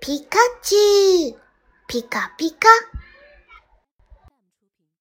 ピカチュウ、ピカピカ。